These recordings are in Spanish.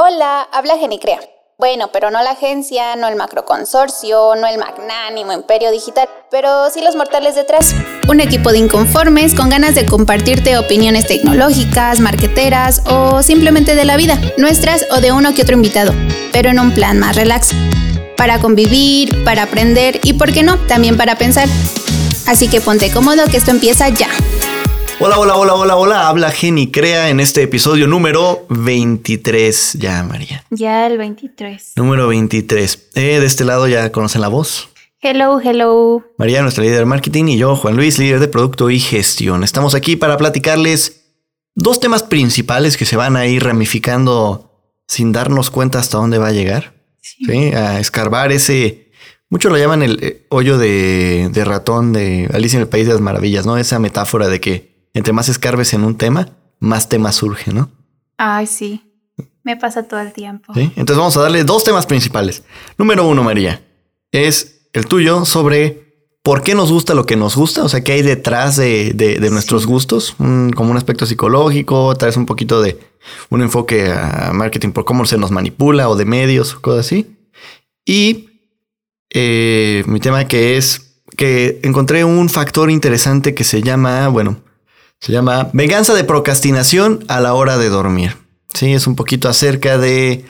Hola, habla Genicrea. Bueno, pero no la agencia, no el macroconsorcio, no el magnánimo imperio digital, pero sí los mortales detrás. Un equipo de inconformes con ganas de compartirte opiniones tecnológicas, marqueteras o simplemente de la vida, nuestras o de uno que otro invitado, pero en un plan más relax. Para convivir, para aprender y, ¿por qué no?, también para pensar. Así que ponte cómodo que esto empieza ya. Hola, hola, hola, hola, hola. Habla Jenny Crea en este episodio número 23. Ya, María. Ya el 23. Número 23. Eh, de este lado ya conocen la voz. Hello, hello. María, nuestra líder de marketing, y yo, Juan Luis, líder de producto y gestión. Estamos aquí para platicarles dos temas principales que se van a ir ramificando sin darnos cuenta hasta dónde va a llegar. Sí. A escarbar ese. Muchos lo llaman el eh, hoyo de, de ratón de Alicia en el País de las Maravillas, ¿no? Esa metáfora de que entre más escarbes en un tema, más temas surgen, ¿no? Ay, sí. Me pasa todo el tiempo. ¿Sí? Entonces vamos a darle dos temas principales. Número uno, María, es el tuyo sobre por qué nos gusta lo que nos gusta, o sea, qué hay detrás de, de, nuestros gustos, como un aspecto psicológico, traes un poquito de un enfoque a marketing por cómo se nos manipula o de medios o cosas así. Y eh, mi tema que es que encontré un factor interesante que se llama, bueno, se llama Venganza de procrastinación a la hora de dormir. Sí, es un poquito acerca de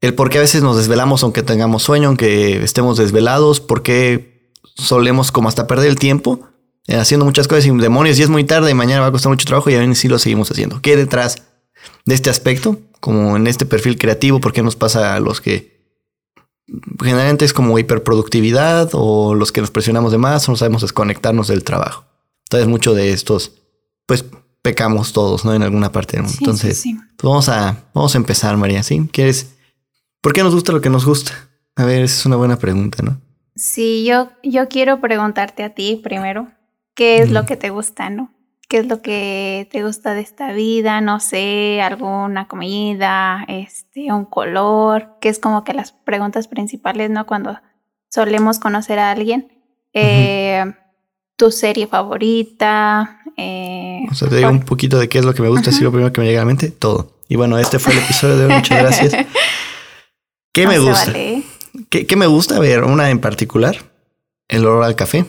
el por qué a veces nos desvelamos aunque tengamos sueño, aunque estemos desvelados, por qué solemos como hasta perder el tiempo eh, haciendo muchas cosas sin demonios y es muy tarde y mañana va a costar mucho trabajo y aún así lo seguimos haciendo. ¿Qué detrás de este aspecto? Como en este perfil creativo, ¿por qué nos pasa a los que generalmente es como hiperproductividad o los que nos presionamos de más o no sabemos desconectarnos del trabajo? Entonces mucho de estos pues pecamos todos, ¿no? En alguna parte del mundo. Entonces, pues, vamos a, vamos a empezar, María, ¿sí? ¿Quieres? ¿Por qué nos gusta lo que nos gusta? A ver, esa es una buena pregunta, ¿no? Sí, yo, yo quiero preguntarte a ti primero, ¿qué es lo que te gusta, no? ¿Qué es lo que te gusta de esta vida? No sé, alguna comida, este, un color, que es como que las preguntas principales, ¿no? Cuando solemos conocer a alguien. Eh, tu serie favorita, eh, o sea, te digo un poquito de qué es lo que me gusta, así lo primero que me llega a la mente, todo. Y bueno, este fue el episodio de hoy, muchas gracias. ¿Qué me gusta? ¿Qué, me gusta? A ver, una en particular, el olor al café,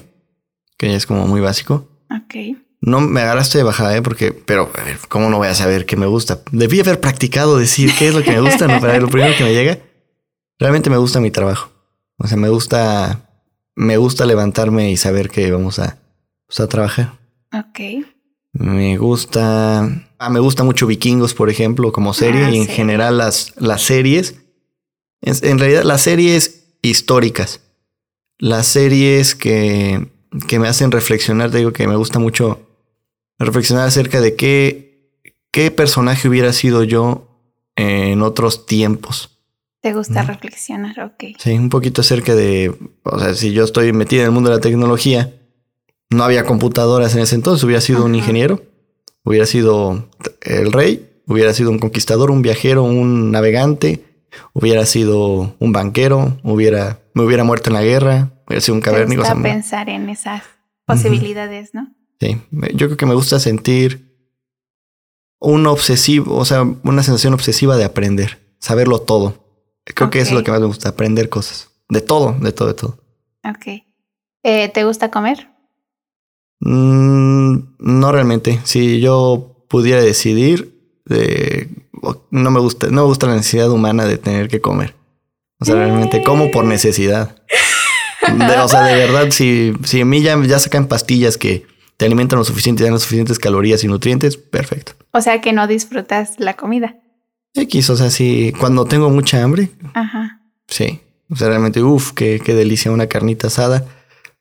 que es como muy básico. Ok. No me agarraste de bajada, ¿eh? Porque, pero, a ver, ¿cómo no voy a saber qué me gusta? Debí haber practicado decir qué es lo que me gusta, ¿no? Para lo primero que me llega. Realmente me gusta mi trabajo. O sea, me gusta, me gusta levantarme y saber que vamos a, pues, a trabajar. Ok. Me gusta. Ah, me gusta mucho Vikingos, por ejemplo, como serie. Ah, y en general las, las series. En realidad, las series históricas. Las series que, que me hacen reflexionar, te digo que me gusta mucho reflexionar acerca de qué, qué personaje hubiera sido yo en otros tiempos. ¿Te gusta reflexionar? Ok. Sí, un poquito acerca de, o sea, si yo estoy metido en el mundo de la tecnología, no había computadoras en ese entonces, hubiera sido un ingeniero, hubiera sido el rey, hubiera sido un conquistador, un viajero, un navegante, hubiera sido un banquero, hubiera, me hubiera muerto en la guerra, hubiera sido un cavernícola. Me gusta pensar en esas posibilidades, ¿no? Sí, yo creo que me gusta sentir un obsesivo, o sea, una sensación obsesiva de aprender, saberlo todo. Creo que es lo que más me gusta, aprender cosas. De todo, de todo, de todo. Ok. Eh, ¿Te gusta comer? Mm, no realmente. Si yo pudiera decidir, no me gusta, no me gusta la necesidad humana de tener que comer. O sea, realmente como por necesidad. o sea, de verdad, si, si a mí ya, ya sacan pastillas que te alimentan lo suficiente dan las suficientes calorías y nutrientes, perfecto. O sea que no disfrutas la comida. X, o sea, si cuando tengo mucha hambre. Ajá. Sí. O sea, realmente, uff, qué, qué delicia una carnita asada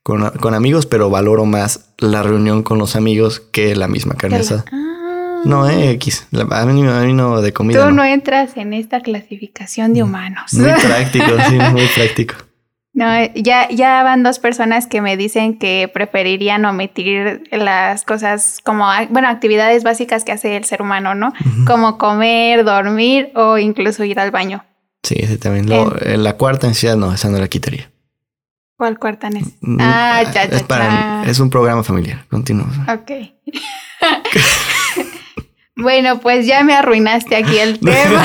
con, con, amigos, pero valoro más la reunión con los amigos que la misma carne asada. Ah. No, eh, X. A mí, no de comida. Tú no. entras en esta clasificación de humanos. Muy práctico, sí, muy práctico. No, ya, ya van dos personas que me dicen que preferirían omitir las cosas como, bueno, actividades básicas que hace el ser humano, ¿no? Como comer, dormir o incluso ir al baño. Sí, ese también. en la cuarta necesidad no, esa no la quitaría. ¿Cuál cuarta necesidad? Mm, ah, ya, ya, es, es un programa familiar. Continuamos. Ok. Bueno, pues ya me arruinaste aquí el tema.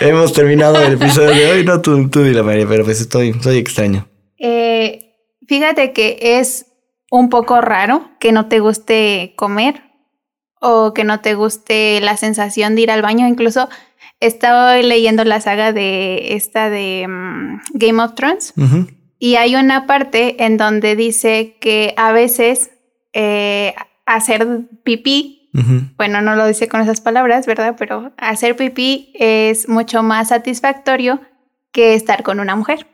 Hemos terminado el episodio de hoy. No, tú, tú la María, pero pues estoy, soy extraño. Eh, fíjate que es un poco raro que no te guste comer o que no te guste la sensación de ir al baño. Incluso estoy leyendo la saga de esta de mm, Game of Thrones y hay una parte en donde dice que a veces eh, hacer pipí bueno, no lo dice con esas palabras, ¿verdad? Pero hacer pipí es mucho más satisfactorio que estar con una mujer.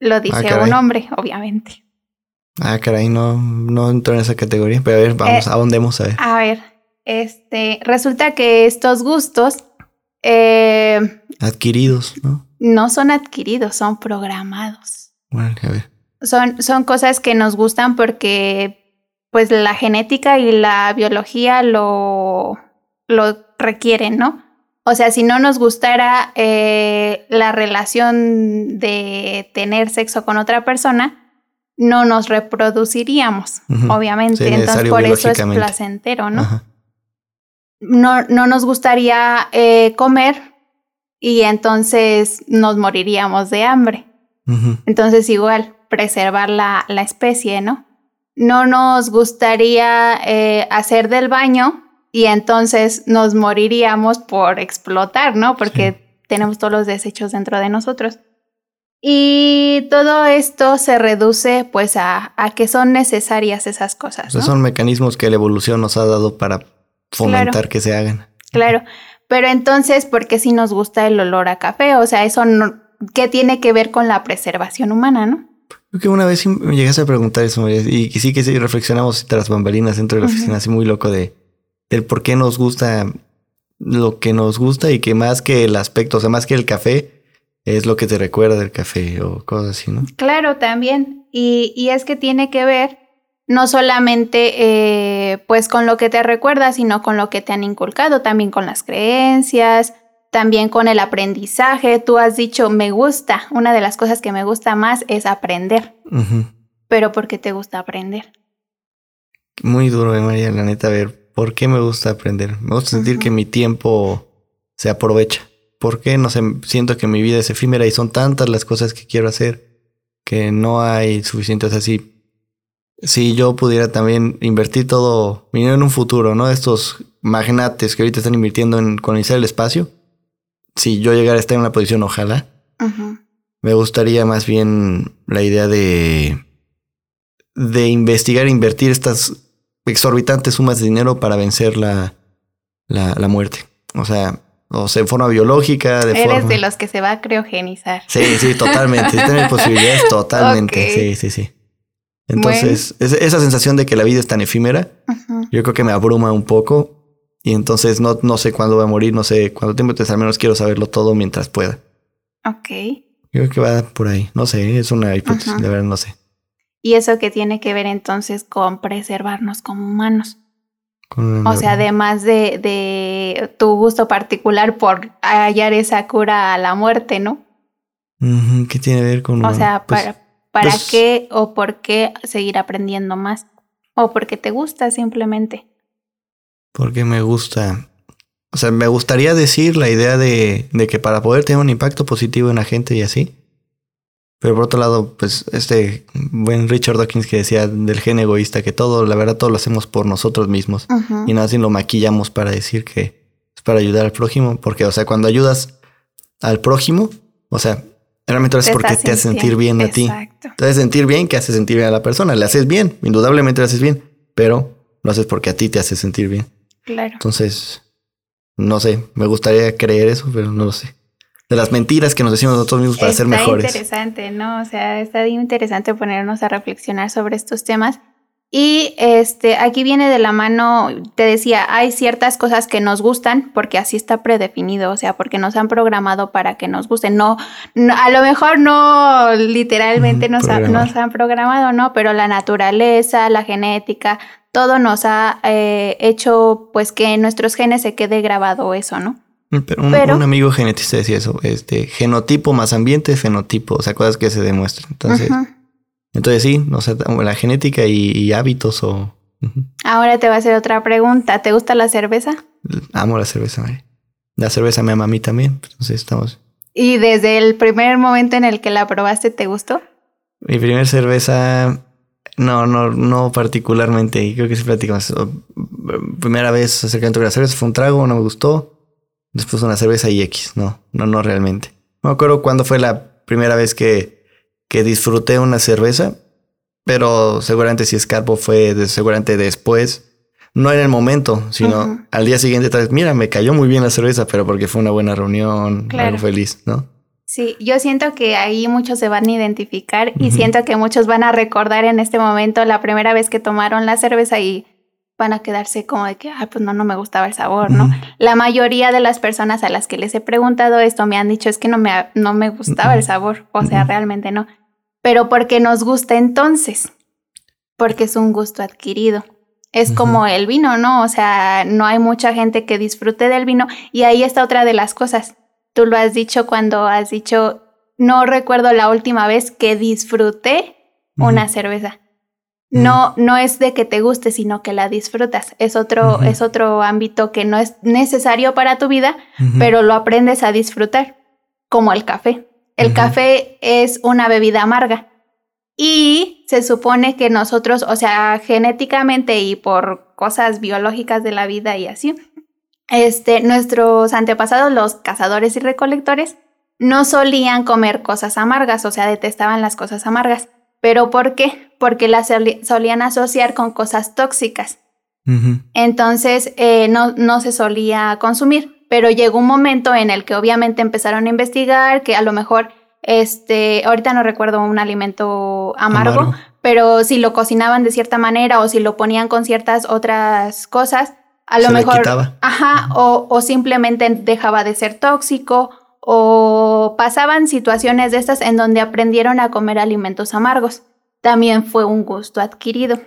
Lo dice ah, un hombre, obviamente. Ah, caray, no, no entro en esa categoría. Pero a ver, vamos, ¿a dónde vamos a ver? A ver, este, resulta que estos gustos... Eh, adquiridos, ¿no? No son adquiridos, son programados. Bueno, a ver. Son, son cosas que nos gustan porque pues la genética y la biología lo, lo requieren, ¿no? O sea, si no nos gustara eh, la relación de tener sexo con otra persona, no nos reproduciríamos, obviamente. Entonces, por eso es placentero, ¿no? No, no nos gustaría eh, comer y entonces nos moriríamos de hambre. Entonces, igual, preservar la, la especie, ¿no? no nos gustaría eh, hacer del baño y entonces nos moriríamos por explotar, ¿no? Porque tenemos todos los desechos dentro de nosotros. Y todo esto se reduce pues a, que son necesarias esas cosas. son mecanismos que la evolución nos ha dado para fomentar que se hagan. Claro, pero entonces, ¿por qué si nos gusta el olor a café? O sea, eso no, ¿qué tiene que ver con la preservación humana, no? Creo que una vez me llegaste a preguntar eso, y sí que sí reflexionamos tras bambalinas dentro de la oficina, así muy loco de el por qué nos gusta lo que nos gusta y que más que el aspecto, o sea, más que el café, es lo que te recuerda del café o cosas así, ¿no? Claro, también. Y, y es que tiene que ver no solamente eh, pues con lo que te recuerda, sino con lo que te han inculcado, también con las creencias, también con el aprendizaje. Tú has dicho, me gusta, una de las cosas que me gusta más es aprender. Pero ¿por qué te gusta aprender? Muy duro, eh, María, la neta, a ver, ¿por qué me gusta aprender? Me gusta sentir que mi tiempo se aprovecha. ¿Por qué? No sé, siento que mi vida es efímera y son tantas las cosas que quiero hacer que no hay suficientes así. Si yo pudiera también invertir todo mi dinero en un futuro, ¿no? Estos magnates que ahorita están invirtiendo en colonizar el espacio, si yo llegara a estar en una posición, ojalá, me gustaría más bien la idea de, de investigar e invertir estas exorbitantes sumas de dinero para vencer la, la, muerte. O sea, o sea, en forma biológica, de Eres de los que se va a criogenizar. Sí, sí, totalmente. si tiene posibilidades, totalmente. Sí, sí, sí. Entonces, esa sensación de que la vida es tan efímera, yo creo que me abruma un poco y entonces no, no sé cuándo voy a morir, no sé cuánto tiempo, entonces al menos quiero saberlo todo mientras pueda. Ok. Creo que va por ahí. No sé, es una hipótesis, de verdad no sé. ¿Y eso qué tiene que ver entonces con preservarnos como humanos? o sea, además de, de, tu gusto particular por hallar esa cura a la muerte, ¿no? ¿Qué tiene que ver con... O sea, pues, ¿para, para pues qué o por qué seguir aprendiendo más? ¿O porque te gusta simplemente? Porque me gusta. O sea, me gustaría decir la idea de, de, que para poder tener un impacto positivo en la gente y así. Pero por otro lado, pues este buen Richard Dawkins que decía del gen egoísta, que todo, la verdad, todo lo hacemos por nosotros mismos. Y nada así lo maquillamos para decir que es para ayudar al prójimo. Porque, o sea, cuando ayudas al prójimo, o sea, realmente lo haces porque te hace sentir bien a ti. Te hace sentir bien que hace sentir bien a la persona. Le haces bien, indudablemente le haces bien, pero lo haces porque a ti te hace sentir bien. Claro. Entonces, no sé, me gustaría creer eso, pero no lo sé. De las mentiras que nos decimos nosotros mismos para ser mejores. Está interesante, ¿no? O sea, está interesante ponernos a reflexionar sobre estos temas. Y este, aquí viene de la mano, te decía, hay ciertas cosas que nos gustan porque así está predefinido, o sea, porque nos han programado para que nos gusten. No, a lo mejor no literalmente nos, nos han programado, ¿no? Pero la naturaleza, la genética, todo nos ha eh, hecho pues que en nuestros genes se quede grabado eso, ¿no? Mm, pero un, amigo genetista decía eso, este genotipo más ambiente, fenotipo, o sea, cosas que se demuestran. Entonces, entonces sí, o sea, la genética y, hábitos o... Ahora te voy a hacer otra pregunta. ¿Te gusta la cerveza? Amo la cerveza, María. La cerveza me ama a mí también. Entonces estamos. ¿Y desde el primer momento en el que la probaste te gustó? Mi primer cerveza, no, no, no particularmente. Creo que sí platicamos. Primera vez acercamiento con la cerveza fue un trago, no me gustó. Después una cerveza y X. No, no, no realmente. No me acuerdo cuándo fue la primera vez que, que disfruté una cerveza, pero seguramente si escarpo fue seguramente después. No en el momento, sino al día siguiente, tal vez, mira, me cayó muy bien la cerveza, pero porque fue una buena reunión, algo feliz, ¿no? Sí, yo siento que ahí muchos se van a identificar y siento que muchos van a recordar en este momento la primera vez que tomaron la cerveza y van a quedarse como de que, ah, pues no, no me gustaba el sabor, ¿no? La mayoría de las personas a las que les he preguntado esto me han dicho es que no me, no me gustaba el sabor, o sea, realmente no. Pero porque nos gusta entonces, porque es un gusto adquirido. Es como el vino, ¿no? O sea, no hay mucha gente que disfrute del vino y ahí está otra de las cosas Tú lo has dicho cuando has dicho, no recuerdo la última vez que disfruté una cerveza. No, no es de que te guste, sino que la disfrutas. Es otro, es otro ámbito que no es necesario para tu vida, pero lo aprendes a disfrutar, como el café. El café es una bebida amarga. Y se supone que nosotros, o sea, genéticamente y por cosas biológicas de la vida y así, este, nuestros antepasados, los cazadores y recolectores, no solían comer cosas amargas, o sea, detestaban las cosas amargas. ¿Pero por qué? Porque las solían asociar con cosas tóxicas. Entonces, eh, no, no se solía consumir. Pero llegó un momento en el que obviamente empezaron a investigar que a lo mejor, este, ahorita no recuerdo un alimento amargo, pero si lo cocinaban de cierta manera o si lo ponían con ciertas otras cosas, a lo mejor, ajá, o, o simplemente dejaba de ser tóxico, o pasaban situaciones de estas en donde aprendieron a comer alimentos amargos. También fue un gusto adquirido.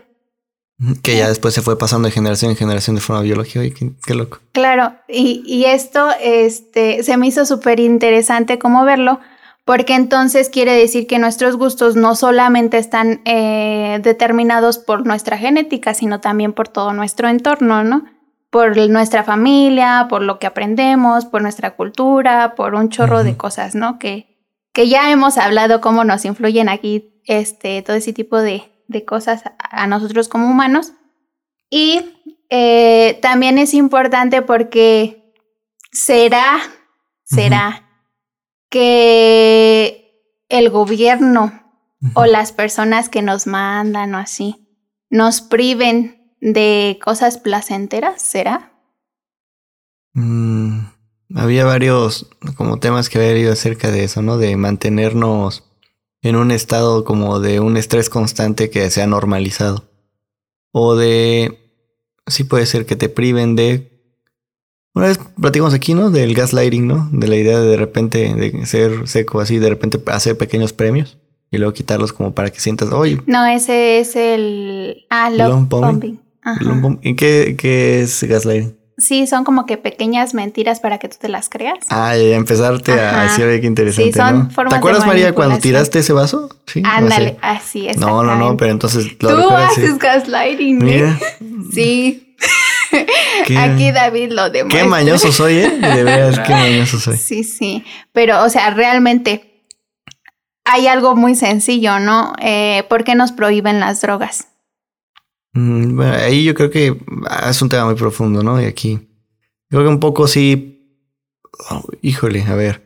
Que ya después se fue pasando de generación en generación de forma biológica. y qué, loco. Claro, y, y, esto este, se me hizo súper interesante como verlo, porque entonces quiere decir que nuestros gustos no solamente están eh, determinados por nuestra genética, sino también por todo nuestro entorno, ¿no? Por nuestra familia, por lo que aprendemos, por nuestra cultura, por un chorro de cosas, ¿no? Que, que ya hemos hablado cómo nos influyen aquí este, todo ese tipo de, de cosas a, nosotros como humanos. Y eh, también es importante porque será, será que el gobierno o las personas que nos mandan o así nos priven de cosas placenteras, ¿será? Mm, había varios como temas que había ido acerca de eso, ¿no? De mantenernos en un estado como de un estrés constante que sea normalizado. O de... Sí puede ser que te priven de... Una vez platicamos aquí, ¿no? Del gaslighting, ¿no? De la idea de de repente de ser seco así, de repente hacer pequeños premios y luego quitarlos como para que sientas, oye. No, ese es el... Ah, love pumping. ¿Y qué, es gaslighting? Sí, son como que pequeñas mentiras para que tú te las creas. Ah, y empezarte a decir, oye, qué interesante. Sí, son ¿Te acuerdas, María, cuando tiraste ese vaso? Sí. Ándale, así es. No, no, no, pero entonces lo Tú haces gaslighting, Mira. Sí. Aquí David lo demuestra. Qué mañoso soy, ¿eh? De veras, qué mañoso soy. Sí, sí. Pero, o sea, realmente hay algo muy sencillo, ¿no? Eh, ¿Por qué nos prohíben las drogas? Mm, bueno, ahí yo creo que es un tema muy profundo, ¿no? Y aquí creo que un poco sí, oh, híjole, a ver.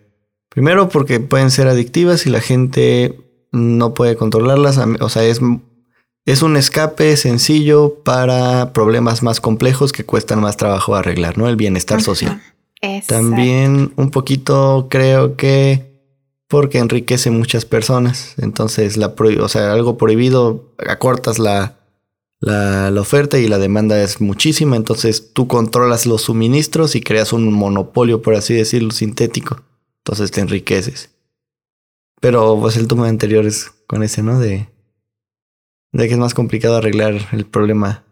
Primero porque pueden ser adictivas y la gente no puede controlarlas. O sea, es, es un escape sencillo para problemas más complejos que cuestan más trabajo arreglar, ¿no? El bienestar social. También un poquito creo que porque enriquece muchas personas. Entonces, la o sea, algo prohibido, acortas la, la, oferta y la demanda es muchísima, entonces tú controlas los suministros y creas un monopolio, por así decirlo, sintético. Entonces te enriqueces. Pero pues el tema anterior es con ese, ¿no? De, de que es más complicado arreglar el problema.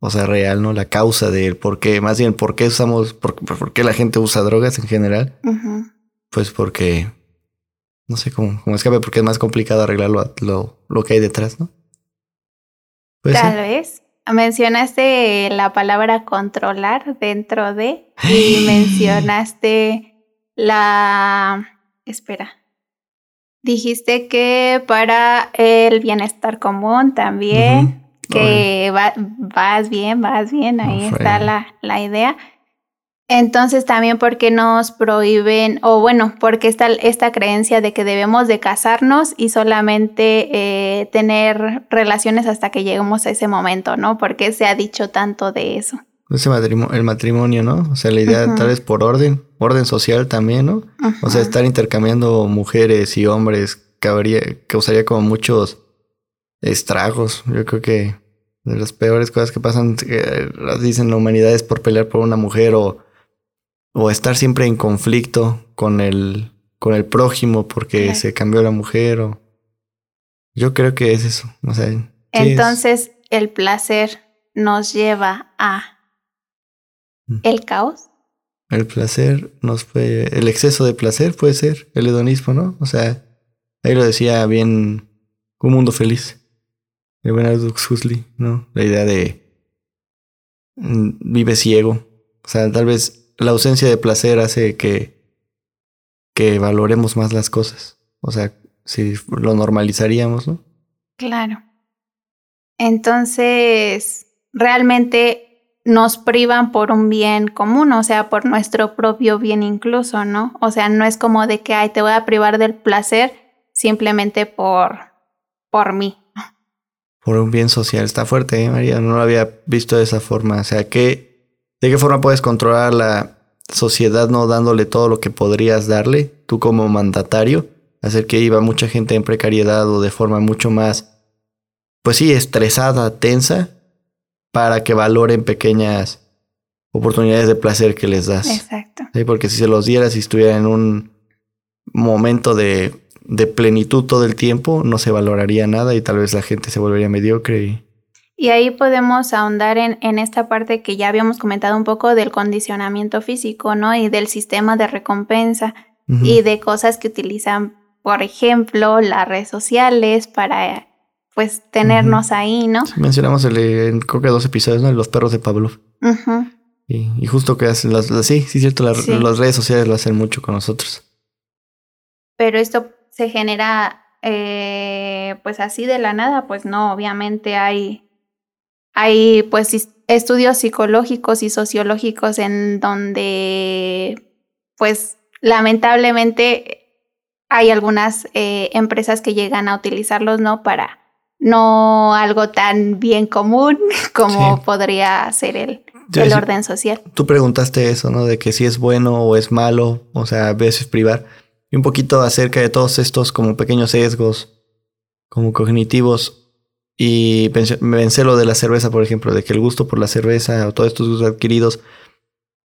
O sea, real, ¿no? La causa del por qué, más bien, por qué usamos, por, por qué la gente usa drogas en general. Pues porque, no sé cómo, cómo escape, porque es más complicado arreglar lo, lo que hay detrás, ¿no? Tal vez. mencionaste la palabra controlar dentro de y mencionaste la... Espera. Dijiste que para el bienestar común también, que vas bien, vas bien, ahí está la, la idea. Entonces también porque nos prohíben, o bueno, porque está esta creencia de que debemos de casarnos y solamente eh, tener relaciones hasta que lleguemos a ese momento, ¿no? Porque se ha dicho tanto de eso. Ese matrimonio, el matrimonio, ¿no? O sea, la idea tal vez por orden, orden social también, ¿no? O sea, estar intercambiando mujeres y hombres causaría como muchos estragos. Yo creo que de las peores cosas que pasan, eh, dicen la humanidad es por pelear por una mujer o o estar siempre en conflicto con el, con el prójimo porque se cambió la mujer o... Yo creo que es eso. O sea, Entonces el placer nos lleva a mm. el caos. El placer nos puede... El exceso de placer puede ser el hedonismo, ¿no? O sea, ahí lo decía bien un mundo feliz. El buen Aldous Huxley, ¿no? La idea de mm, vive ciego. O sea, tal vez la ausencia de placer hace que, que valoremos más las cosas. O sea, si lo normalizaríamos, ¿no? Claro. Entonces, realmente nos privan por un bien común, o sea, por nuestro propio bien incluso, ¿no? O sea, no es como de que, ay, te voy a privar del placer simplemente por, por mí. Por un bien social. Está fuerte, ¿eh, María? No lo había visto de esa forma. O sea, que ¿De qué forma puedes controlar la sociedad no dándole todo lo que podrías darle, tú como mandatario? Hacer que iba mucha gente en precariedad o de forma mucho más, pues sí, estresada, tensa, para que valoren pequeñas oportunidades de placer que les das. Exacto. Porque si se los dieras y estuviera en un momento de, de plenitud todo el tiempo, no se valoraría nada y tal vez la gente se volvería mediocre y y ahí podemos ahondar en, en, esta parte que ya habíamos comentado un poco del condicionamiento físico, ¿no? Y del sistema de recompensa y de cosas que utilizan, por ejemplo, las redes sociales para, pues, tenernos ahí, ¿no? mencionamos el, en creo que dos episodios, ¿no? Los perros de Pablo. y, y, justo que hacen las, sí, sí, cierto, las redes sociales lo hacen mucho con nosotros. Pero esto se genera, eh, pues, así de la nada, pues no, obviamente hay hay pues estudios psicológicos y sociológicos en donde pues lamentablemente hay algunas eh, empresas que llegan a utilizarlos, ¿no? Para no algo tan bien común como podría ser el, el orden social. Tú preguntaste eso, ¿no? De que si es bueno o es malo, o sea, a veces privar. Y un poquito acerca de todos estos como pequeños sesgos, como cognitivos y me pensé lo de la cerveza, por ejemplo, de que el gusto por la cerveza o todos estos gustos adquiridos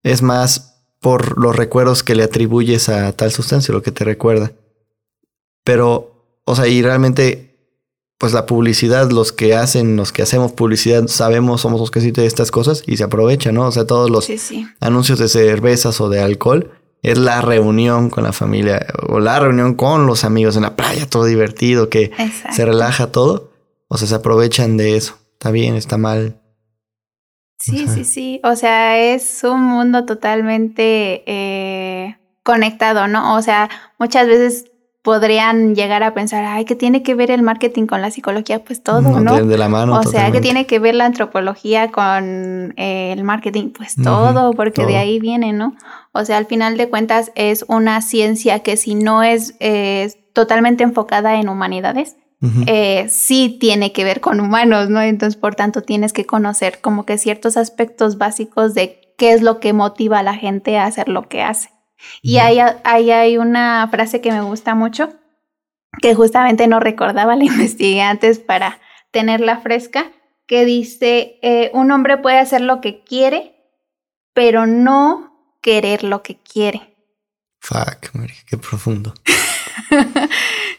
es más por los recuerdos que le atribuyes a tal sustancia, lo que te recuerda. Pero, o sea, y realmente, pues la publicidad, los que hacen, los que hacemos publicidad, sabemos, somos los que de estas cosas y se aprovecha, ¿no? O sea, todos los anuncios de cervezas o de alcohol es la reunión con la familia o la reunión con los amigos en la playa, todo divertido, que se relaja todo. O sea, se aprovechan de eso. Está bien, está mal. Sí, sí, sí. O sea, es un mundo totalmente eh, conectado, ¿no? O sea, muchas veces podrían llegar a pensar, ay, ¿qué tiene que ver el marketing con la psicología? Pues todo, ¿no? De la mano. O sea, ¿qué tiene que ver la antropología con eh, el marketing? Pues todo, porque de ahí viene, ¿no? O sea, al final de cuentas es una ciencia que si no es totalmente enfocada en humanidades, eh, sí tiene que ver con humanos, ¿no? Entonces, por tanto, tienes que conocer como que ciertos aspectos básicos de qué es lo que motiva a la gente a hacer lo que hace. Y ahí, hay una frase que me gusta mucho, que justamente no recordaba, la investigué antes para tenerla fresca, que dice, eh, un hombre puede hacer lo que quiere, pero no querer lo que quiere. Fuck, qué profundo.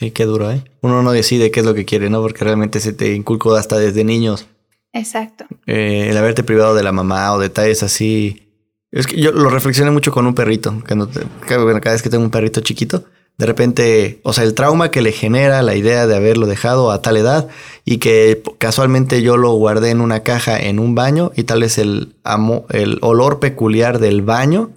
Sí, qué duro, ¿eh? Uno no decide qué es lo que quiere, ¿no? Porque realmente se te inculcó hasta desde niños. Exacto. Eh, el haberte privado de la mamá o detalles así. Es que yo lo reflexioné mucho con un perrito. Cuando cada vez que tengo un perrito chiquito, de repente, o sea, el trauma que le genera la idea de haberlo dejado a tal edad y que casualmente yo lo guardé en una caja en un baño y tal vez el, el olor peculiar del baño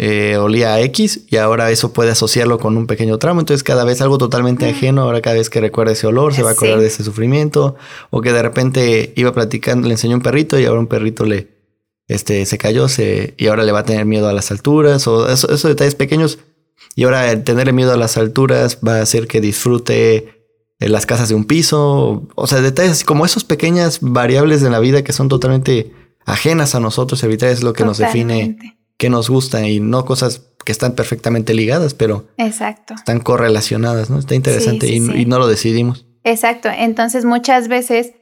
eh, olía a X y ahora eso puede asociarlo con un pequeño trauma. Entonces cada vez algo totalmente mm. ajeno, ahora cada vez que recuerda ese olor se va a acordar de ese sufrimiento o que de repente iba platicando, le enseñó un perrito y ahora un perrito le, este, se cayó se, y ahora le va a tener miedo a las alturas o esos detalles pequeños y ahora el tenerle miedo a las alturas va a hacer que disfrute en las casas de un piso. O sea, detalles como esos pequeñas variables de la vida que son totalmente ajenas a nosotros. Evitar es lo que nos define qué nos gusta y no cosas que están perfectamente ligadas, pero Exacto. están correlacionadas, ¿no? Está interesante y, y no lo decidimos. Exacto. Entonces muchas veces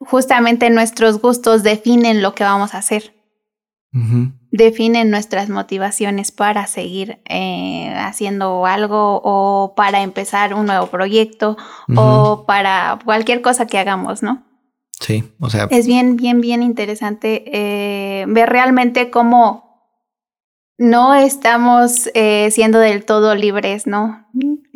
justamente nuestros gustos definen lo que vamos a hacer definen nuestras motivaciones para seguir eh, haciendo algo o para empezar un nuevo proyecto o para cualquier cosa que hagamos, ¿no? Sí, o sea. Es bien, bien, bien interesante eh, ver realmente cómo no estamos eh, siendo del todo libres, ¿no?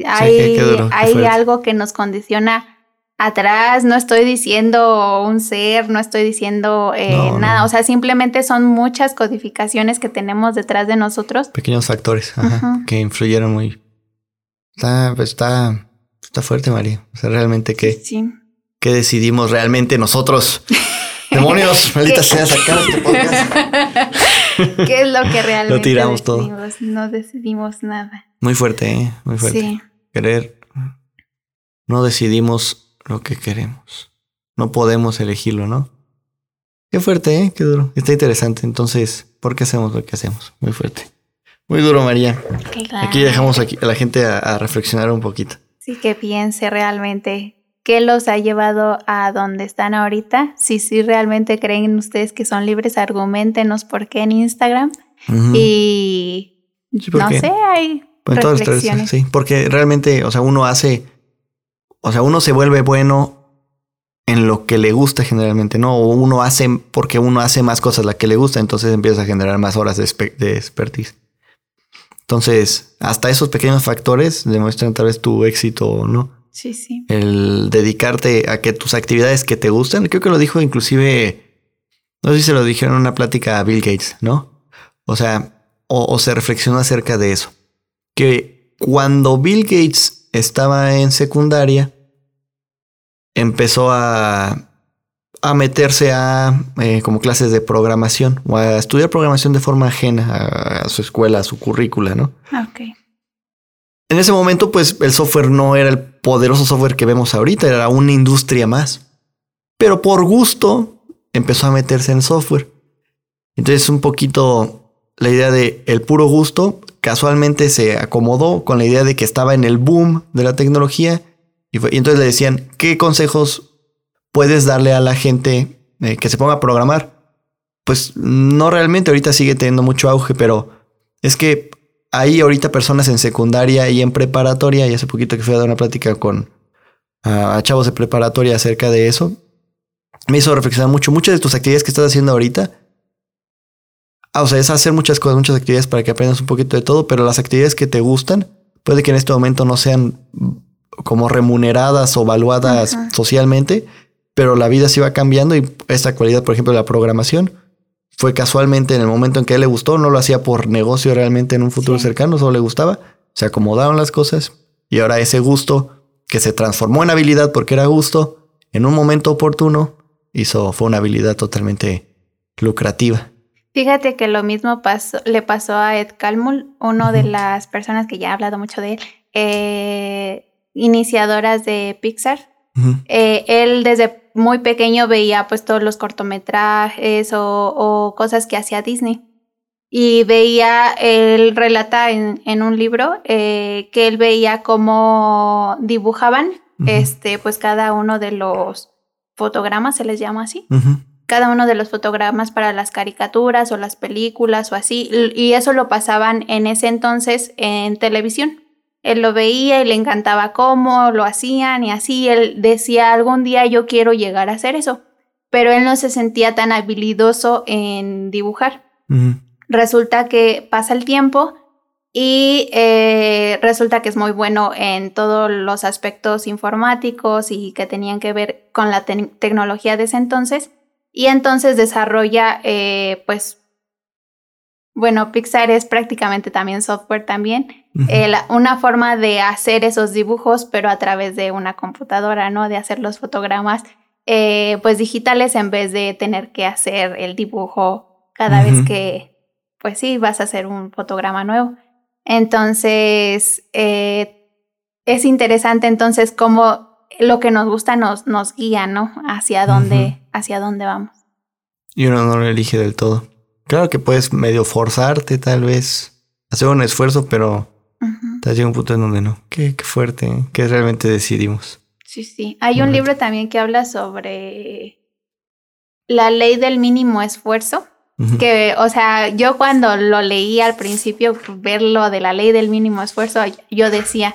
Hay, hay algo que nos condiciona atrás, no estoy diciendo un ser, no estoy diciendo eh, nada, o sea, simplemente son muchas codificaciones que tenemos detrás de nosotros. Pequeños factores que influyeron muy... Está, pues, está, está fuerte, María. O sea, realmente que... Sí. ¿Qué decidimos realmente nosotros? Demonios, maldita sea, sacar este podcast. ¿Qué es lo que realmente lo tiramos decidimos? todo. No decidimos nada. Muy fuerte, ¿eh? Muy fuerte. Sí. Querer. No decidimos lo que queremos. No podemos elegirlo, ¿no? Qué fuerte, ¿eh? Qué duro. Está interesante. Entonces, ¿por qué hacemos lo que hacemos? Muy fuerte. Muy duro, María. Aquí dejamos aquí a la gente a, reflexionar un poquito. Sí, que piense realmente qué los ha llevado a donde están ahorita. Si sí realmente creen ustedes que son libres, argumentenos por qué en Instagram. Y no sé, hay pues reflexiones. sí, porque realmente, o sea, uno hace o sea, uno se vuelve bueno en lo que le gusta generalmente, ¿no? O uno hace, porque uno hace más cosas la que le gusta, entonces empieza a generar más horas de, expertise. Entonces, hasta esos pequeños factores demuestran tal vez tu éxito o no. Sí, sí. El dedicarte a que tus actividades que te gustan, creo que lo dijo inclusive, no sé si se lo dijeron en una plática a Bill Gates, ¿no? O sea, o se reflexionó acerca de eso. Que cuando Bill Gates estaba en secundaria, empezó a, a meterse a eh, como clases de programación o a estudiar programación de forma ajena a, su escuela, a su currícula, ¿no? Ok. En ese momento, pues el software no era el poderoso software que vemos ahorita, era una industria más. Pero por gusto empezó a meterse en software. Entonces, un poquito la idea de el puro gusto casualmente se acomodó con la idea de que estaba en el boom de la tecnología y, entonces le decían, ¿qué consejos puedes darle a la gente eh, que se ponga a programar? Pues no realmente, ahorita sigue teniendo mucho auge, pero es que hay ahorita personas en secundaria y en preparatoria, y hace poquito que fui a dar una plática con a chavos de preparatoria acerca de eso, me hizo reflexionar mucho. Muchas de tus actividades que estás haciendo ahorita Ah, o sea, es hacer muchas cosas, muchas actividades para que aprendas un poquito de todo, pero las actividades que te gustan, puede que en este momento no sean como remuneradas o evaluadas socialmente, pero la vida se va cambiando y esta cualidad, por ejemplo, de la programación, fue casualmente en el momento en que a él le gustó, no lo hacía por negocio realmente en un futuro cercano, solo le gustaba, se acomodaron las cosas y ahora ese gusto que se transformó en habilidad porque era gusto, en un momento oportuno, hizo, fue una habilidad totalmente lucrativa. Fíjate que lo mismo pasó, le pasó a Ed Calmul, uno de las personas que ya ha hablado mucho de él, eh, iniciadoras de Pixar. Eh, él desde muy pequeño veía pues todos los cortometrajes o, cosas que hacía Disney. Y veía, él relata en, en un libro eh, que él veía cómo dibujaban este, pues cada uno de los fotogramas, se les llama así cada uno de los fotogramas para las caricaturas o las películas o así, y eso lo pasaban en ese entonces en televisión. Él lo veía y le encantaba cómo lo hacían y así, él decía algún día yo quiero llegar a hacer eso, pero él no se sentía tan habilidoso en dibujar. Resulta que pasa el tiempo y eh, resulta que es muy bueno en todos los aspectos informáticos y que tenían que ver con la tecnología de ese entonces. Y entonces desarrolla, eh, pues, bueno, Pixar es prácticamente también software también, una forma de hacer esos dibujos, pero a través de una computadora, ¿no? De hacer los fotogramas, eh, pues, digitales en vez de tener que hacer el dibujo cada vez que, pues sí, vas a hacer un fotograma nuevo. Entonces, eh, es interesante entonces cómo lo que nos gusta nos, nos guía, ¿no? Hacia dónde, hacia dónde vamos. Y uno no lo elige del todo. Claro que puedes medio forzarte, tal vez, hacer un esfuerzo, pero te llega un punto en donde no. Qué, qué fuerte, ¿eh? que realmente decidimos. Sí, sí. Hay un libro también que habla sobre la ley del mínimo esfuerzo que, o sea, yo cuando lo leí al principio, ver lo de la ley del mínimo esfuerzo, yo decía,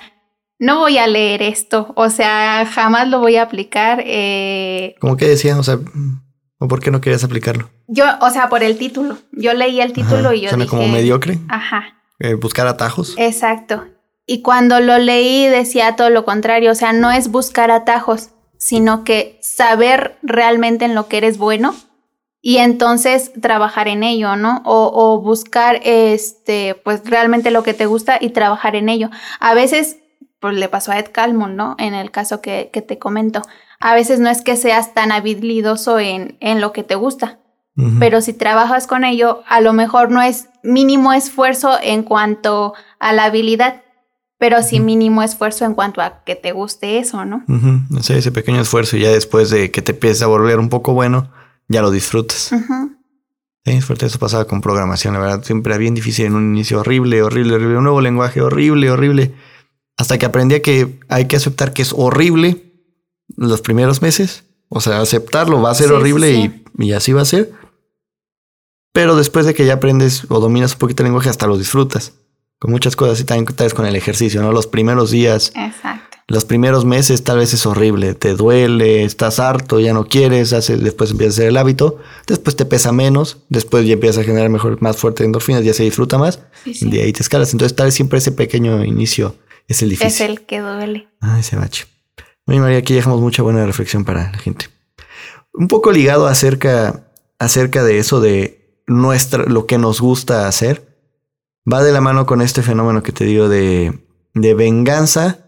no voy a leer esto, o sea, jamás lo voy a aplicar. Eh, ¿Cómo que decía? O sea, ¿o por qué no querías aplicarlo? Yo, o sea, por el título. Yo leí el título y yo ¿Suena como mediocre? Ajá. Eh, buscar atajos. Exacto. Y cuando lo leí decía todo lo contrario, o sea, no es buscar atajos, sino que saber realmente en lo que eres bueno y entonces trabajar en ello, ¿no? O, buscar este, pues realmente lo que te gusta y trabajar en ello. A veces, pues le pasó a Ed Calmon, ¿no? En el caso que, te comento. A veces no es que seas tan habilidoso en, en lo que te gusta, pero si trabajas con ello, a lo mejor no es mínimo esfuerzo en cuanto a la habilidad, pero sí mínimo esfuerzo en cuanto a que te guste eso, ¿no? ese pequeño esfuerzo y ya después de que te empieces a volver un poco bueno, ya lo disfrutas. Es fuerte, eso pasaba con programación, la verdad, siempre era bien difícil en un inicio. Horrible, horrible, horrible, un nuevo lenguaje horrible, horrible, hasta que aprendí a que hay que aceptar que es horrible los primeros meses, o sea, aceptarlo va a ser horrible Y, y, así va a ser, pero después de que ya aprendes o dominas un poquito el lenguaje, hasta lo disfrutas, con muchas cosas y también con el ejercicio, ¿no? Los primeros días. Exacto los primeros meses tal vez es horrible, te duele, estás harto, ya no quieres, después empieza a ser el hábito, después te pesa menos, después ya empiezas a generar mejor, más fuerte endorfinas, ya se disfruta más, y de ahí te escalas. Entonces tal vez siempre ese pequeño inicio es el difícil. Es el que duele. Ah, ese bache. María, aquí dejamos mucha buena reflexión para la gente. Un poco ligado acerca, acerca de eso de nuestra, lo que nos gusta hacer, va de la mano con este fenómeno que te digo de, de venganza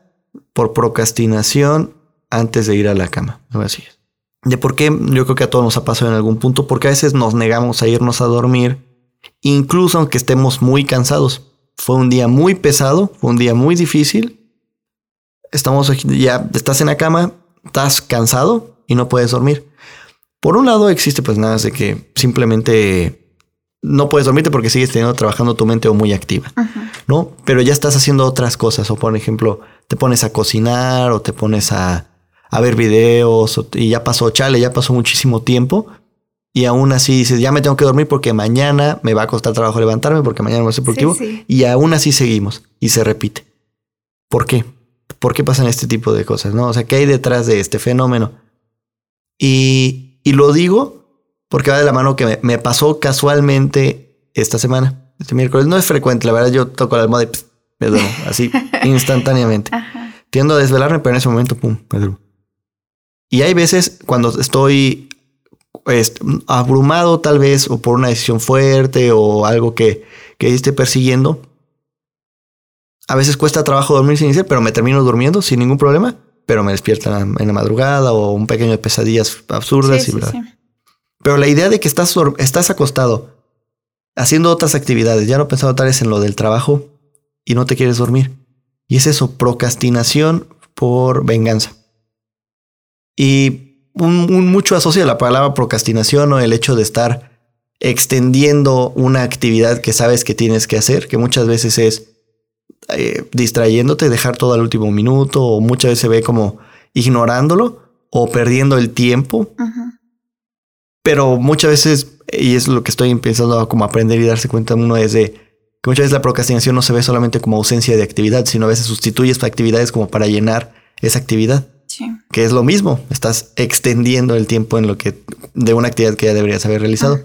por procrastinación antes de ir a la cama. Así es. ¿De por qué? Yo creo que a todos nos ha pasado en algún punto, porque a veces nos negamos a irnos a dormir, incluso aunque estemos muy cansados. Fue un día muy pesado, fue un día muy difícil. Estamos ya, estás en la cama, estás cansado y no puedes dormir. Por un lado existe pues nada de que simplemente no puedes dormirte porque sigues teniendo trabajando tu mente o muy activa, ¿no? Pero ya estás haciendo otras cosas o por ejemplo te pones a cocinar o te pones a, a ver videos y ya pasó, chale, ya pasó muchísimo tiempo y aún así dices, ya me tengo que dormir porque mañana me va a costar trabajo levantarme porque mañana no a ser productivo y aún así seguimos y se repite. ¿Por qué? ¿Por qué pasan este tipo de cosas? ¿no? O sea, ¿qué hay detrás de este fenómeno? Y, y lo digo porque va de la mano que me, pasó casualmente esta semana, este miércoles. No es frecuente, la verdad, yo toco la almohada y me duermo, así instantáneamente. Tiendo a desvelarme, pero en ese momento, pum, me duermo. Y hay veces cuando estoy este, abrumado tal vez o por una decisión fuerte o algo que, que esté persiguiendo. A veces cuesta trabajo dormir sin decir, pero me termino durmiendo sin ningún problema, pero me despierta en la madrugada o un pequeño de pesadillas absurdas y bla. Pero la idea de que estás, estás acostado haciendo otras actividades, ya no pensando tal vez en lo del trabajo y no te quieres dormir. Y es eso, procrastinación por venganza. Y un, mucho asocia la palabra procrastinación o el hecho de estar extendiendo una actividad que sabes que tienes que hacer, que muchas veces es eh, distrayéndote, dejar todo al último minuto, o muchas veces se ve como ignorándolo o perdiendo el tiempo. Pero muchas veces, y es lo que estoy empezando a como aprender y darse cuenta uno es de que muchas veces la procrastinación no se ve solamente como ausencia de actividad, sino a veces sustituyes actividades como para llenar esa actividad. Sí. Que es lo mismo, estás extendiendo el tiempo en lo que de una actividad que ya deberías haber realizado.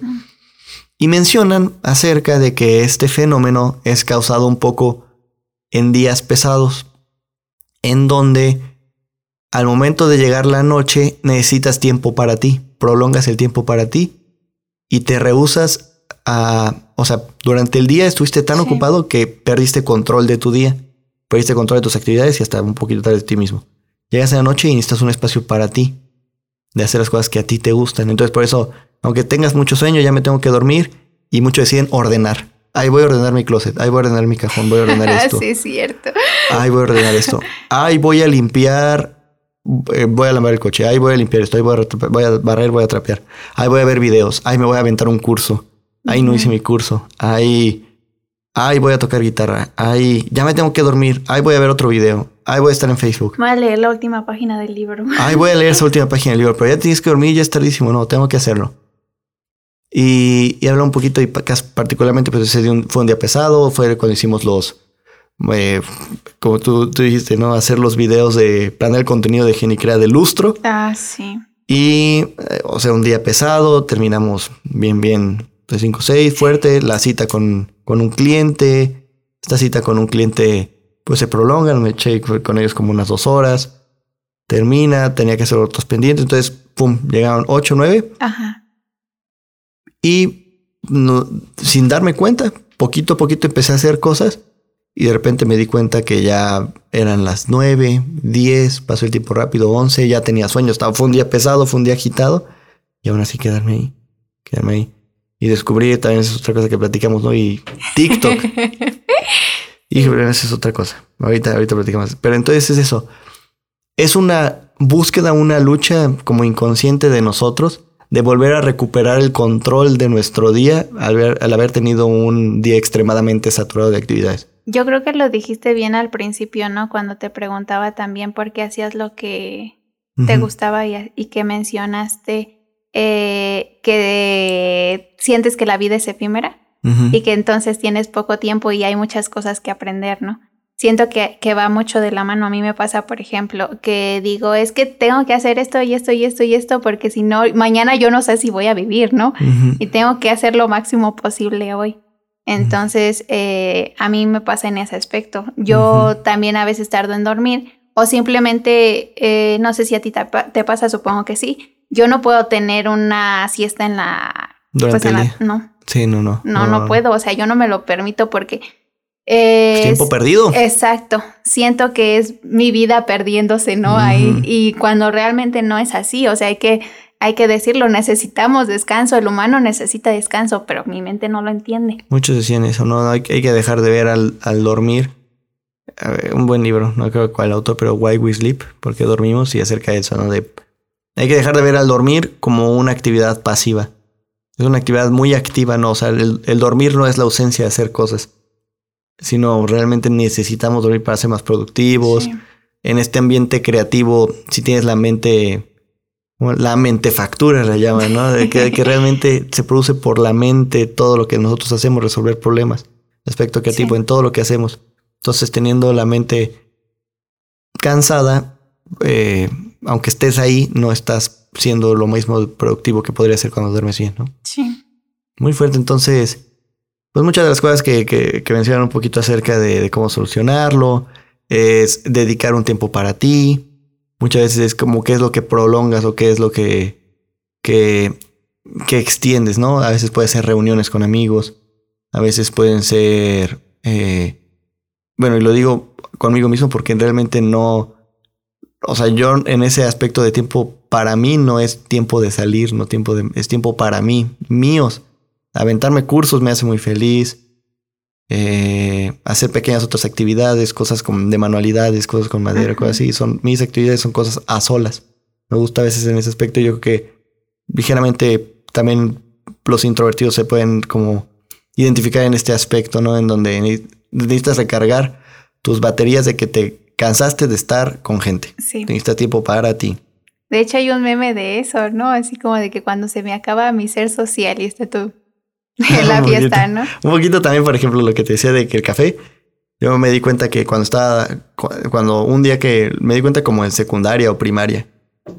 Y mencionan acerca de que este fenómeno es causado un poco en días pesados, en donde al momento de llegar la noche necesitas tiempo para ti, prolongas el tiempo para ti y te rehusas a, o sea, durante el día estuviste tan ocupado que perdiste control de tu día, perdiste control de tus actividades y hasta un poquito tarde de ti mismo. Llegas a la noche y necesitas un espacio para ti, de hacer las cosas que a ti te gustan. Entonces por eso, aunque tengas mucho sueño, ya me tengo que dormir y muchos deciden ordenar. Ay, voy a ordenar mi closet. Ay, voy a ordenar mi cajón. Voy a ordenar esto. sí, es cierto. Ay, voy a ordenar esto. Ay, voy a limpiar. Eh, Voy a lavar el coche. Ay, voy a limpiar esto. Ay, voy a, voy a barrer, voy a trapear. Ay, voy a ver videos. Ay, me voy a aventar un curso. Ay, no hice mi curso. Ay, ay, voy a tocar guitarra. Ay, ya me tengo que dormir. Ay, voy a ver otro video. Ay, voy a estar en Facebook. Voy a leer la última página del libro. Ay, voy a leer esa última página del libro, pero ya tienes que dormir, ya es tardísimo. No, tengo que hacerlo. Y, y habla un poquito, y particularmente, pues ese día fue un día pesado, fue cuando hicimos los, eh, como tú, tú dijiste, ¿no? Hacer los videos de planear el contenido de Genicrea de Lustro. Ah, sí. Y, eh, o sea, un día pesado, terminamos bien, bien, de 5 6, fuerte, la cita con, con un cliente, esta cita con un cliente, pues se prolonga, me eché con ellos como unas dos horas, termina, tenía que hacer otros pendientes, entonces, pum, llegaron 8 9 Ajá. y no- sin darme cuenta, poquito a poquito empecé a hacer cosas y de repente me di cuenta que ya eran las 9, 10, pasó el tiempo rápido, 11, ya tenía sueño, estaba, fue un día pesado, fue un día agitado y aún así quedarme ahí, quedarme ahí. Y descubrí también es otra cosa que platicamos, ¿no? Y TikTok. y pero esa es otra cosa. Ahorita, ahorita platicamos. Pero entonces es eso. Es una búsqueda, una lucha como inconsciente de nosotros de volver a recuperar el control de nuestro día al, ver- al haber tenido un día extremadamente saturado de actividades. Yo creo que lo dijiste bien al principio, ¿no? Cuando te preguntaba también por qué hacías lo que te gustaba y, y que mencionaste eh, que sientes que la vida es efímera y que entonces tienes poco tiempo y hay muchas cosas que aprender, ¿no? Siento que, que va mucho de la mano. A mí me pasa, por ejemplo, que digo, es que tengo que hacer esto y esto y esto y esto porque si no, mañana yo no sé si voy a vivir, ¿no? Y tengo que hacer lo máximo posible hoy. Entonces, eh, a mí me pasa en ese aspecto. Yo también a veces tardo en dormir o simplemente, eh, no sé si a ti te, pa- te pasa, supongo que sí. Yo no puedo tener una siesta en la... Durante pues, en la- no, Sí, no, no. no, no puedo. O sea, yo no me lo permito porque... eh, Es tiempo es- perdido. Exacto, siento que es mi vida perdiéndose, ¿no? Ahí y cuando realmente no es así, o sea, hay que hay que decirlo, necesitamos descanso, el humano necesita descanso, pero mi mente no lo entiende. Muchos decían eso, ¿no? Hay, hay que dejar de ver al, al dormir. A ver, un buen libro, no creo cuál autor, pero Why We Sleep, porque dormimos y acerca de eso, ¿no? De, hay que dejar de ver al dormir como una actividad pasiva. Es una actividad muy activa, ¿no? O sea, el, el dormir no es la ausencia de hacer cosas, sino realmente necesitamos dormir para ser más productivos. Sí. En este ambiente creativo, si tienes la mente, la mentefactura la llaman, ¿no? De que, que realmente se produce por la mente todo lo que nosotros hacemos, resolver problemas. Aspecto creativo Sí. en todo lo que hacemos. Entonces, teniendo la mente cansada, eh, aunque estés ahí, no estás siendo lo mismo productivo que podría ser cuando duermes bien, ¿no? Sí. Muy fuerte, entonces, pues muchas de las cosas que, que, que mencionan un poquito acerca de, de cómo solucionarlo, es dedicar un tiempo para ti. Muchas veces es como qué es lo que prolongas o qué es lo que, que, que extiendes, ¿no? A veces puede ser reuniones con amigos, a veces pueden ser, eh, bueno, y lo digo conmigo mismo porque realmente no, o sea, yo en ese aspecto de tiempo para mí no es tiempo de salir, no tiempo de, es tiempo para mí, míos. Aventarme cursos me hace muy feliz. Eh, hacer pequeñas otras actividades, cosas con, de manualidades, cosas con madera, Ajá. cosas así. Son, mis actividades son cosas a solas. Me gusta a veces en ese aspecto. Yo creo que ligeramente también los introvertidos se pueden como identificar en este aspecto, ¿no? En donde ne- necesitas recargar tus baterías de que te cansaste de estar con gente. Sí. Necesitas tiempo para ti. De hecho, hay un meme de eso, ¿no? Así como de que cuando se me acaba mi ser social y está tú en la fiesta. ¿no? Un poquito también, por ejemplo, lo que te decía de que el café. Yo me di cuenta que cuando estaba, cu- cuando un día que me di cuenta como en secundaria o primaria,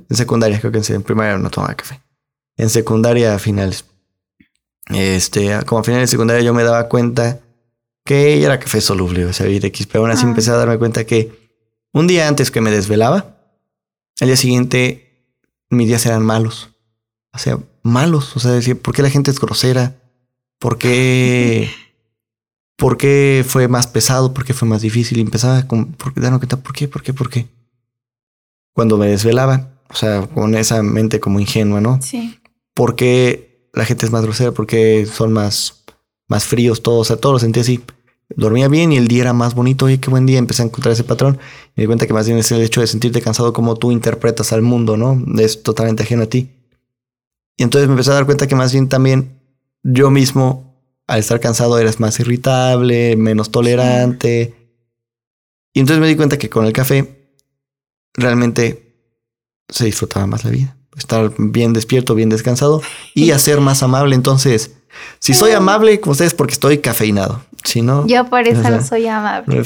en secundaria, creo que en primaria no tomaba café, en secundaria a finales, este, como a final de secundaria yo me daba cuenta que era café soluble, o sea, X, pero aún así Ah. empecé a darme cuenta que un día antes que me desvelaba, al día siguiente mis días eran malos. O sea, malos. O sea, decir, ¿por qué la gente es grosera? ¿Por qué, ¿por qué fue más pesado? ¿Por qué fue más difícil? Y empezaba con, ¿por qué, ¿por qué? ¿Por qué? ¿Por qué? Cuando me desvelaba, o sea, con esa mente como ingenua, ¿no? Sí. ¿Por qué la gente es más grosera? ¿Por qué son más, más fríos todos? O sea, todo lo sentía así. Dormía bien y el día era más bonito. Oye, qué buen día. Empecé a encontrar ese patrón. Me di cuenta que más bien es el hecho de sentirte cansado como tú interpretas al mundo, ¿no? Es totalmente ajeno a ti. Y entonces me empecé a dar cuenta que más bien también yo mismo, al estar cansado, eras más irritable, menos tolerante. Y entonces me di cuenta que con el café realmente se disfrutaba más la vida. Estar bien despierto, bien descansado y hacer más amable. Entonces, si soy amable con ustedes porque estoy cafeinado. Si no, Yo por eso O sea, no soy amable.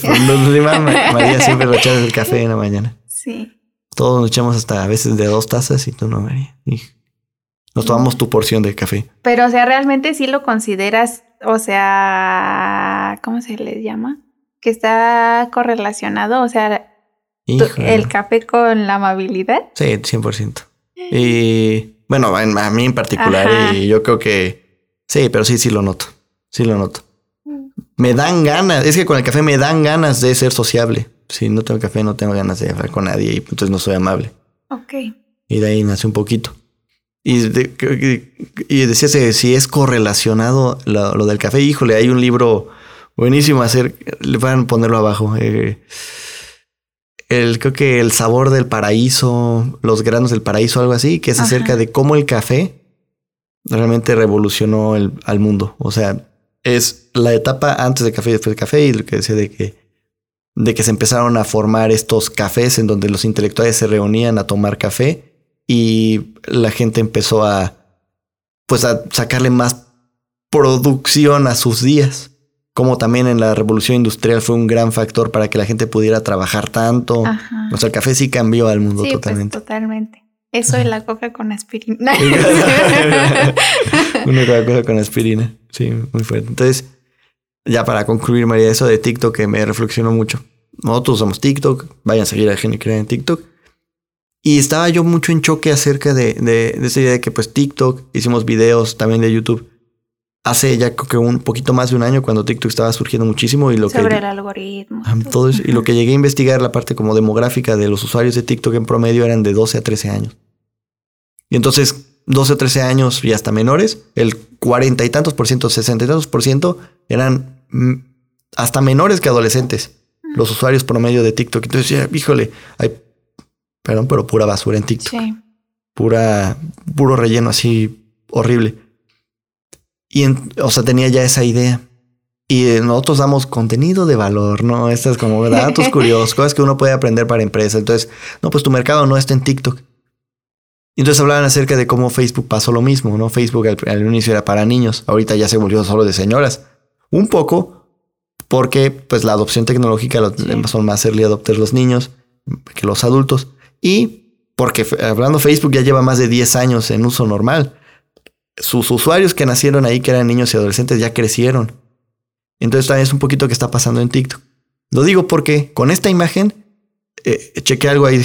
Ma- María siempre rechaza el café en la mañana. Sí. Todos nos echamos hasta a veces de dos tazas y tú no, María. Y nos tomamos tu porción de café. Pero, o sea, realmente sí lo consideras, o sea, ¿cómo se le llama? Que está correlacionado, o sea, tu- el café con la amabilidad. Sí, 100%. Y bueno, en- a mí en particular, Ajá. y yo creo que sí, pero sí, sí lo noto. Sí lo noto. Me dan ganas, es que con el café me dan ganas de ser sociable. Si no tengo café, no tengo ganas de hablar con nadie y entonces no soy amable. Ok. Y de ahí nace un poquito. Y, de- y decías que si es correlacionado lo, lo del café, híjole, hay un libro buenísimo hacer, le van a ponerlo abajo. eh, el, creo que el sabor del paraíso, los granos del paraíso, algo así, que es Ajá. acerca de cómo el café realmente revolucionó el, al mundo. O sea, es la etapa antes del café y después del café, y lo que decía de que, de que se empezaron a formar estos cafés en donde los intelectuales se reunían a tomar café y la gente empezó a pues a sacarle más producción a sus días. Como también en la revolución industrial fue un gran factor para que la gente pudiera trabajar tanto. Ajá. O sea, el café sí cambió al mundo Sí, totalmente. pues totalmente. Eso y la coca con aspirina. Una Coca-Cola con aspirina. Sí, muy fuerte. Entonces, ya para concluir, María, eso de TikTok que me reflexionó mucho. Nosotros usamos TikTok. Vayan a seguir a Crea en TikTok. Y estaba yo mucho en choque acerca de, de, de esa idea de que pues TikTok, hicimos videos también de YouTube. Hace ya creo que un poquito más de un año cuando TikTok estaba surgiendo muchísimo y lo que... Sobre el algoritmo. Todo eso. Y lo que llegué a investigar, la parte como demográfica de los usuarios de TikTok en promedio eran de 12 a 13 años. Y entonces, 12 a 13 años y hasta menores, el 40 y tantos por ciento, 60 y tantos por ciento eran hasta menores que adolescentes. Los usuarios promedio de TikTok. Entonces, ya, híjole, hay, perdón, pero pura basura en TikTok. Sí. Pura, puro relleno así horrible. Y, en- o sea, tenía ya esa idea. Y eh, nosotros damos contenido de valor, ¿no? Estas como datos curiosos, cosas que uno puede aprender para empresa. Entonces, no, pues tu mercado no está en TikTok. Y entonces hablaban acerca de cómo Facebook pasó lo mismo, ¿no? Facebook al, al inicio era para niños, ahorita ya se volvió solo de señoras. Un poco porque pues la adopción tecnológica Sí. son más early adopters los niños que los adultos. Y porque f- hablando Facebook ya lleva más de 10 años en uso normal. Sus usuarios que nacieron ahí, que eran niños y adolescentes, ya crecieron. Entonces también es un poquito que está pasando en TikTok. Lo digo porque con esta imagen eh, chequé algo ahí de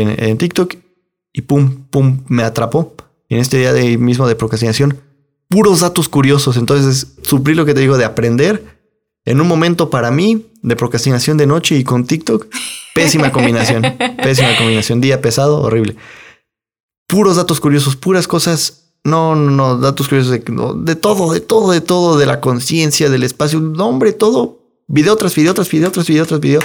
en, en TikTok y pum, pum, me atrapó. En este día mismo de procrastinación, puros datos curiosos. Entonces, suplir lo que te digo de aprender en un momento para mí de procrastinación de noche y con TikTok, pésima combinación. pésima combinación. Día pesado, horrible. Puros datos curiosos, puras cosas. No, no, no, datos curiosos de, todo, de todo, de todo, de la conciencia, del espacio. No, hombre, todo. Video tras video, tras video, tras video, tras video.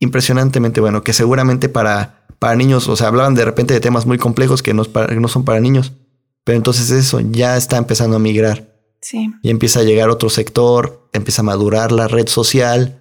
Impresionantemente bueno, que seguramente para, para niños, o sea, hablaban de repente de temas muy complejos que no, para- que no son para niños. Pero entonces eso ya está empezando a migrar. Sí. Y empieza a llegar otro sector, empieza a madurar la red social.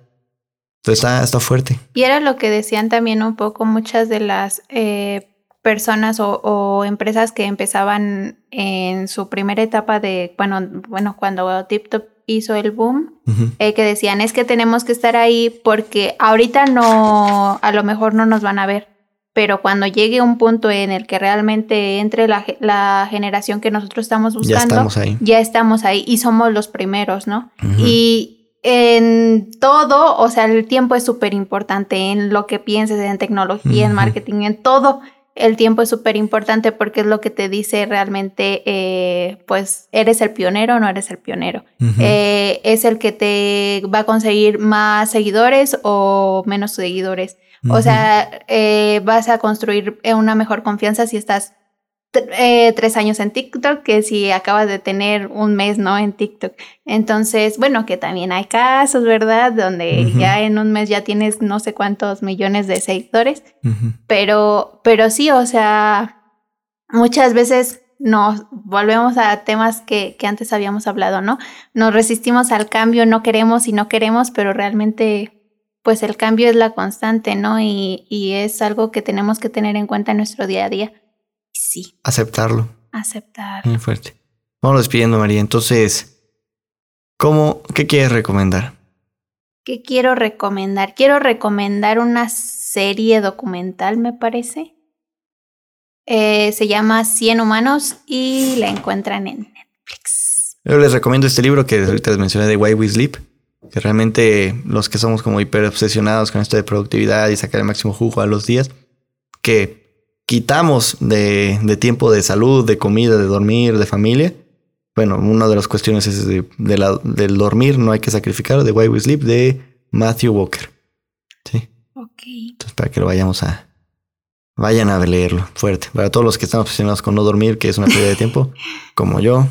Entonces está, está fuerte. Y era lo que decían también un poco muchas de las eh, personas o, o empresas que empezaban en su primera etapa de, bueno, bueno, cuando TikTok hizo el boom, Ujú. eh, que decían, es que tenemos que estar ahí porque ahorita no, a lo mejor no nos van a ver, pero cuando llegue un punto en el que realmente entre la, generación que nosotros estamos buscando, ya estamos ahí. Ya estamos ahí y somos los primeros, ¿no? Y en todo, o sea, el tiempo es súper importante en lo que pienses, en tecnología, en marketing, en todo. El tiempo es súper importante porque es lo que te dice realmente, eh, pues, eres el pionero o no eres el pionero. Eh, es el que te va a conseguir más seguidores o menos seguidores. O sea, eh, vas a construir una mejor confianza si estás eh, tres años en TikTok que si acabas de tener un mes, ¿no? En TikTok. Entonces, bueno, que también hay casos, ¿verdad? Donde ya en un mes ya tienes no sé cuántos millones de seguidores. Pero, pero sí, o sea, muchas veces nos volvemos a temas que, que antes habíamos hablado, ¿no? Nos resistimos al cambio, no queremos y no queremos, pero realmente pues el cambio es la constante, ¿no? Y, y, es algo que tenemos que tener en cuenta en nuestro día a día. Sí. Aceptarlo. Aceptar. Muy fuerte. Vamos despidiendo, María. Entonces, ¿cómo, qué quieres recomendar? ¿Qué quiero recomendar? Quiero recomendar una serie documental, me parece. Eh, se llama 100 humanos y la encuentran en Netflix. Yo les recomiendo este libro que ahorita les mencioné de Why We Sleep, que realmente los que somos como hiper obsesionados con esto de productividad y sacar el máximo jugo a los días, que quitamos de, tiempo de salud, de comida, de dormir, de familia. Bueno, una de las cuestiones es de, del dormir, no hay que sacrificar, de Why We Sleep, de Matthew Walker. Sí. Ok. Entonces, para que lo vayamos a. Vayan a leerlo fuerte. Para todos los que están obsesionados con no dormir, que es una pérdida de tiempo, como yo,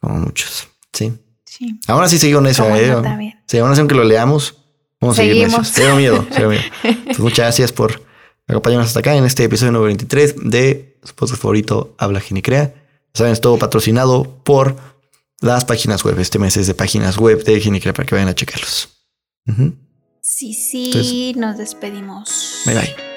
como muchos. Sí. Sí. Ahora sí sigo en eso. Eh. Sí, aún así, aunque lo leamos, vamos a seguir en eso. Tengo miedo, tengo miedo. Pues muchas gracias por Acompáñanos hasta acá en este episodio número 23 de su podcast favorito Habla Ginicrea. Saben, es todo patrocinado por las páginas web. Este mes es de páginas web de Ginicrea para que vayan a checarlos. Sí, sí, nos despedimos. Bye bye.